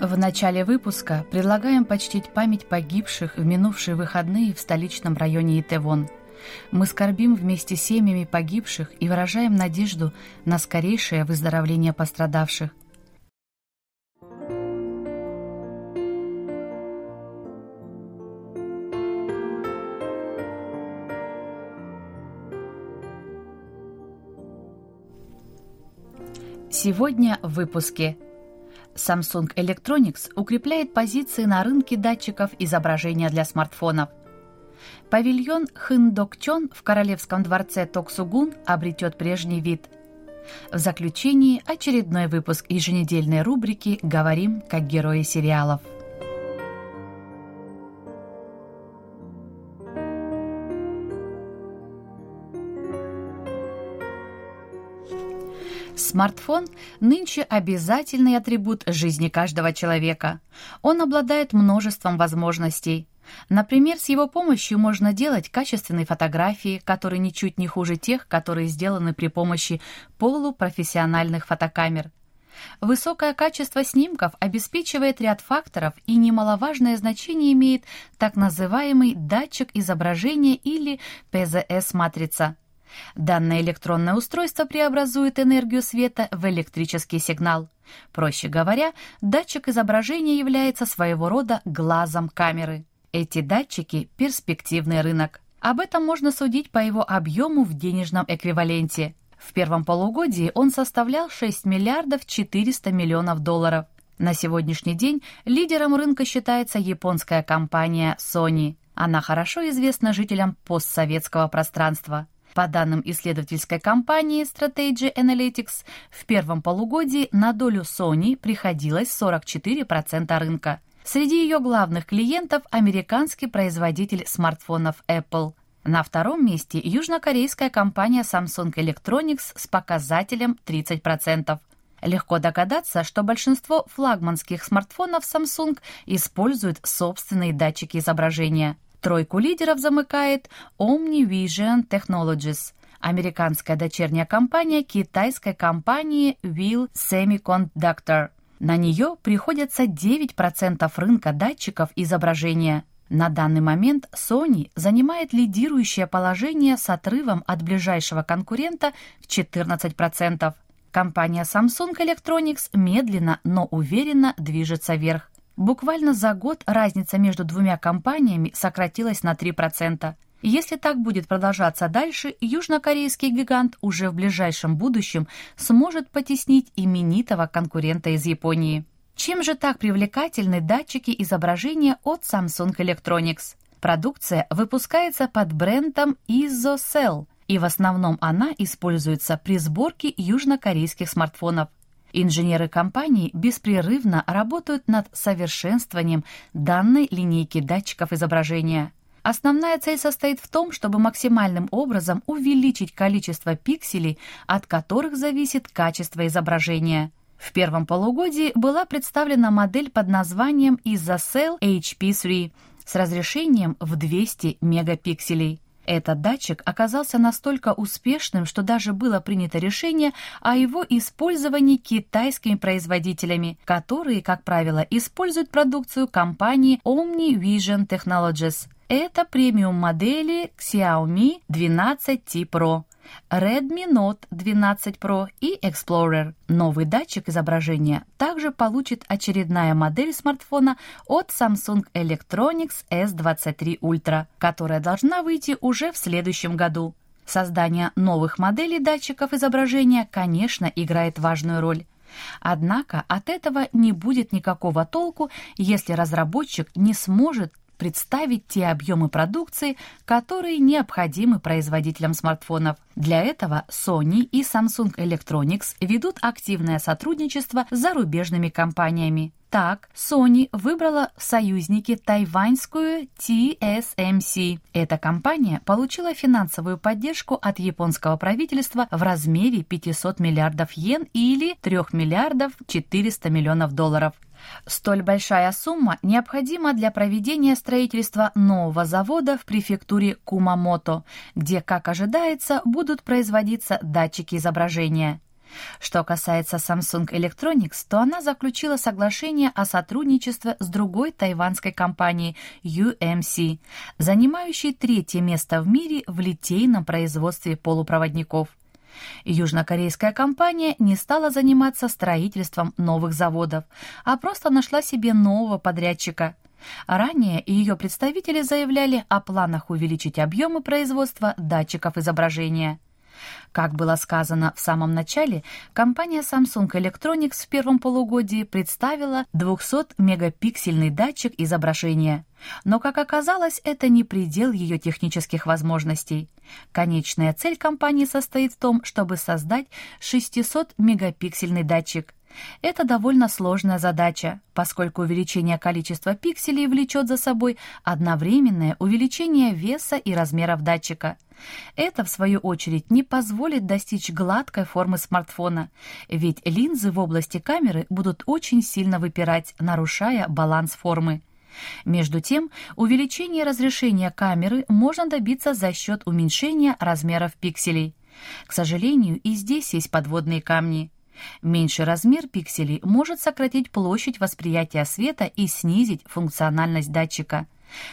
В начале выпуска предлагаем почтить память погибших в минувшие выходные в столичном районе Итевон. Мы скорбим вместе с семьями погибших и выражаем надежду на скорейшее выздоровление пострадавших. Сегодня в выпуске – Samsung Electronics укрепляет позиции на рынке датчиков изображения для смартфонов. Павильон Хындокчон в Королевском дворце Токсугун обретет прежний вид. В заключении очередной выпуск еженедельной рубрики «Говорим как герои сериалов». Смартфон нынче обязательный атрибут жизни каждого человека. Он обладает множеством возможностей. Например, с его помощью можно делать качественные фотографии, которые ничуть не хуже тех, которые сделаны при помощи полупрофессиональных фотокамер. Высокое качество снимков обеспечивает ряд факторов и немаловажное значение имеет так называемый датчик изображения или ПЗС-матрица – Данное электронное устройство преобразует энергию света в электрический сигнал. Проще говоря, датчик изображения является своего рода глазом камеры. Эти датчики – перспективный рынок. Об этом можно судить по его объему в денежном эквиваленте. В первом полугодии он составлял 6 миллиардов 400 миллионов долларов. На сегодняшний день лидером рынка считается японская компания Sony. Она хорошо известна жителям постсоветского пространства. По данным исследовательской компании Strategy Analytics, в первом полугодии на долю Sony приходилось 44% рынка. Среди ее главных клиентов – американский производитель смартфонов Apple. На втором месте южнокорейская компания Samsung Electronics с показателем 30%. Легко догадаться, что большинство флагманских смартфонов Samsung используют собственные датчики изображения – Тройку лидеров замыкает OmniVision Technologies, американская дочерняя компания китайской компании Will Semiconductor. На нее приходится 9% рынка датчиков изображения. На данный момент Sony занимает лидирующее положение с отрывом от ближайшего конкурента в 14%. Компания Samsung Electronics медленно, но уверенно движется вверх. Буквально за год разница между двумя компаниями сократилась на 3%. Если так будет продолжаться дальше, южнокорейский гигант уже в ближайшем будущем сможет потеснить именитого конкурента из Японии. Чем же так привлекательны датчики изображения от Samsung Electronics? Продукция выпускается под брендом ISOCELL, и в основном она используется при сборке южнокорейских смартфонов. Инженеры компании беспрерывно работают над совершенствованием данной линейки датчиков изображения. Основная цель состоит в том, чтобы максимальным образом увеличить количество пикселей, от которых зависит качество изображения. В первом полугодии была представлена модель под названием ISOCELL HP3 с разрешением в 200 мегапикселей. Этот датчик оказался настолько успешным, что даже было принято решение о его использовании китайскими производителями, которые, как правило, используют продукцию компании Omni Vision Technologies. Это премиум-модели Xiaomi 12T Pro. Redmi Note 12 Pro и Explorer. Новый датчик изображения также получит очередная модель смартфона от Samsung Electronics S23 Ultra, которая должна выйти уже в следующем году. Создание новых моделей датчиков изображения, конечно, играет важную роль. Однако от этого не будет никакого толку, если разработчик не сможет представить те объемы продукции, которые необходимы производителям смартфонов. Для этого Sony и Samsung Electronics ведут активное сотрудничество с зарубежными компаниями. Так, Sony выбрала в союзники тайваньскую TSMC. Эта компания получила финансовую поддержку от японского правительства в размере 500 миллиардов йен или 3 миллиардов 400 миллионов долларов. Столь большая сумма необходима для проведения строительства нового завода в префектуре Кумамото, где, как ожидается, будут производиться датчики изображения. Что касается Samsung Electronics, то она заключила соглашение о сотрудничестве с другой тайванской компанией UMC, занимающей третье место в мире в литейном производстве полупроводников. Южнокорейская компания не стала заниматься строительством новых заводов, а просто нашла себе нового подрядчика. Ранее ее представители заявляли о планах увеличить объемы производства датчиков изображения. Как было сказано в самом начале, компания Samsung Electronics в первом полугодии представила 200-мегапиксельный датчик изображения. Но, как оказалось, это не предел ее технических возможностей. Конечная цель компании состоит в том, чтобы создать 600-мегапиксельный датчик. Это довольно сложная задача, поскольку увеличение количества пикселей влечет за собой одновременное увеличение веса и размеров датчика. Это, в свою очередь, не позволит достичь гладкой формы смартфона, ведь линзы в области камеры будут очень сильно выпирать, нарушая баланс формы. Между тем, увеличение разрешения камеры можно добиться за счет уменьшения размеров пикселей. К сожалению, и здесь есть подводные камни – Меньший размер пикселей может сократить площадь восприятия света и снизить функциональность датчика.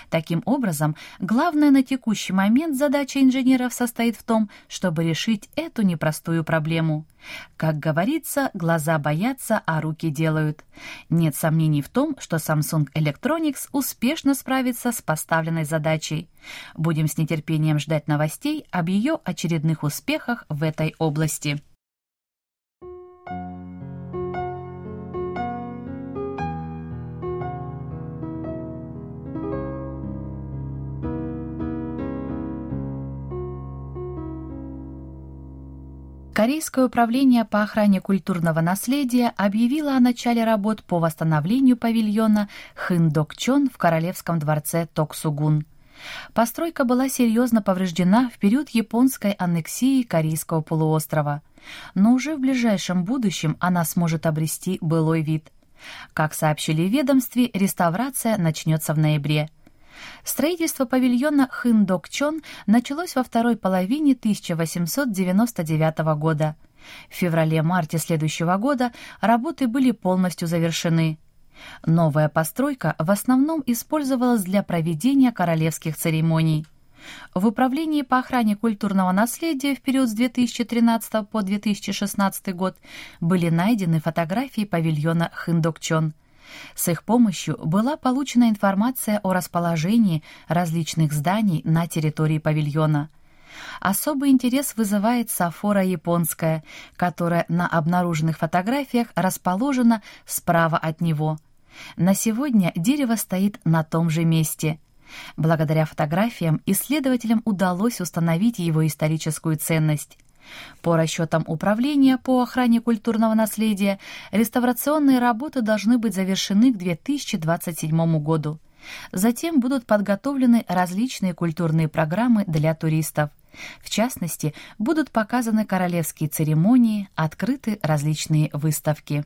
Таким образом, главная на текущий момент задача инженеров состоит в том, чтобы решить эту непростую проблему. Как говорится, глаза боятся, а руки делают. Нет сомнений в том, что Samsung Electronics успешно справится с поставленной задачей. Будем с нетерпением ждать новостей об ее очередных успехах в этой области. Корейское управление по охране культурного наследия объявило о начале работ по восстановлению павильона Хындокчон в Королевском дворце Токсугун. Постройка была серьезно повреждена в период японской аннексии Корейского полуострова, но уже в ближайшем будущем она сможет обрести былой вид. Как сообщили в ведомстве, реставрация начнется в ноябре – Строительство павильона Хындокчон началось во второй половине 1899 года. В феврале-марте следующего года работы были полностью завершены. Новая постройка в основном использовалась для проведения королевских церемоний. В Управлении по охране культурного наследия в период с 2013 по 2016 год были найдены фотографии павильона Хындокчон – с их помощью была получена информация о расположении различных зданий на территории павильона. Особый интерес вызывает сафора японская, которая на обнаруженных фотографиях расположена справа от него. На сегодня дерево стоит на том же месте. Благодаря фотографиям исследователям удалось установить его историческую ценность. По расчетам Управления по охране культурного наследия, реставрационные работы должны быть завершены к 2027 году. Затем будут подготовлены различные культурные программы для туристов. В частности, будут показаны королевские церемонии, открыты различные выставки.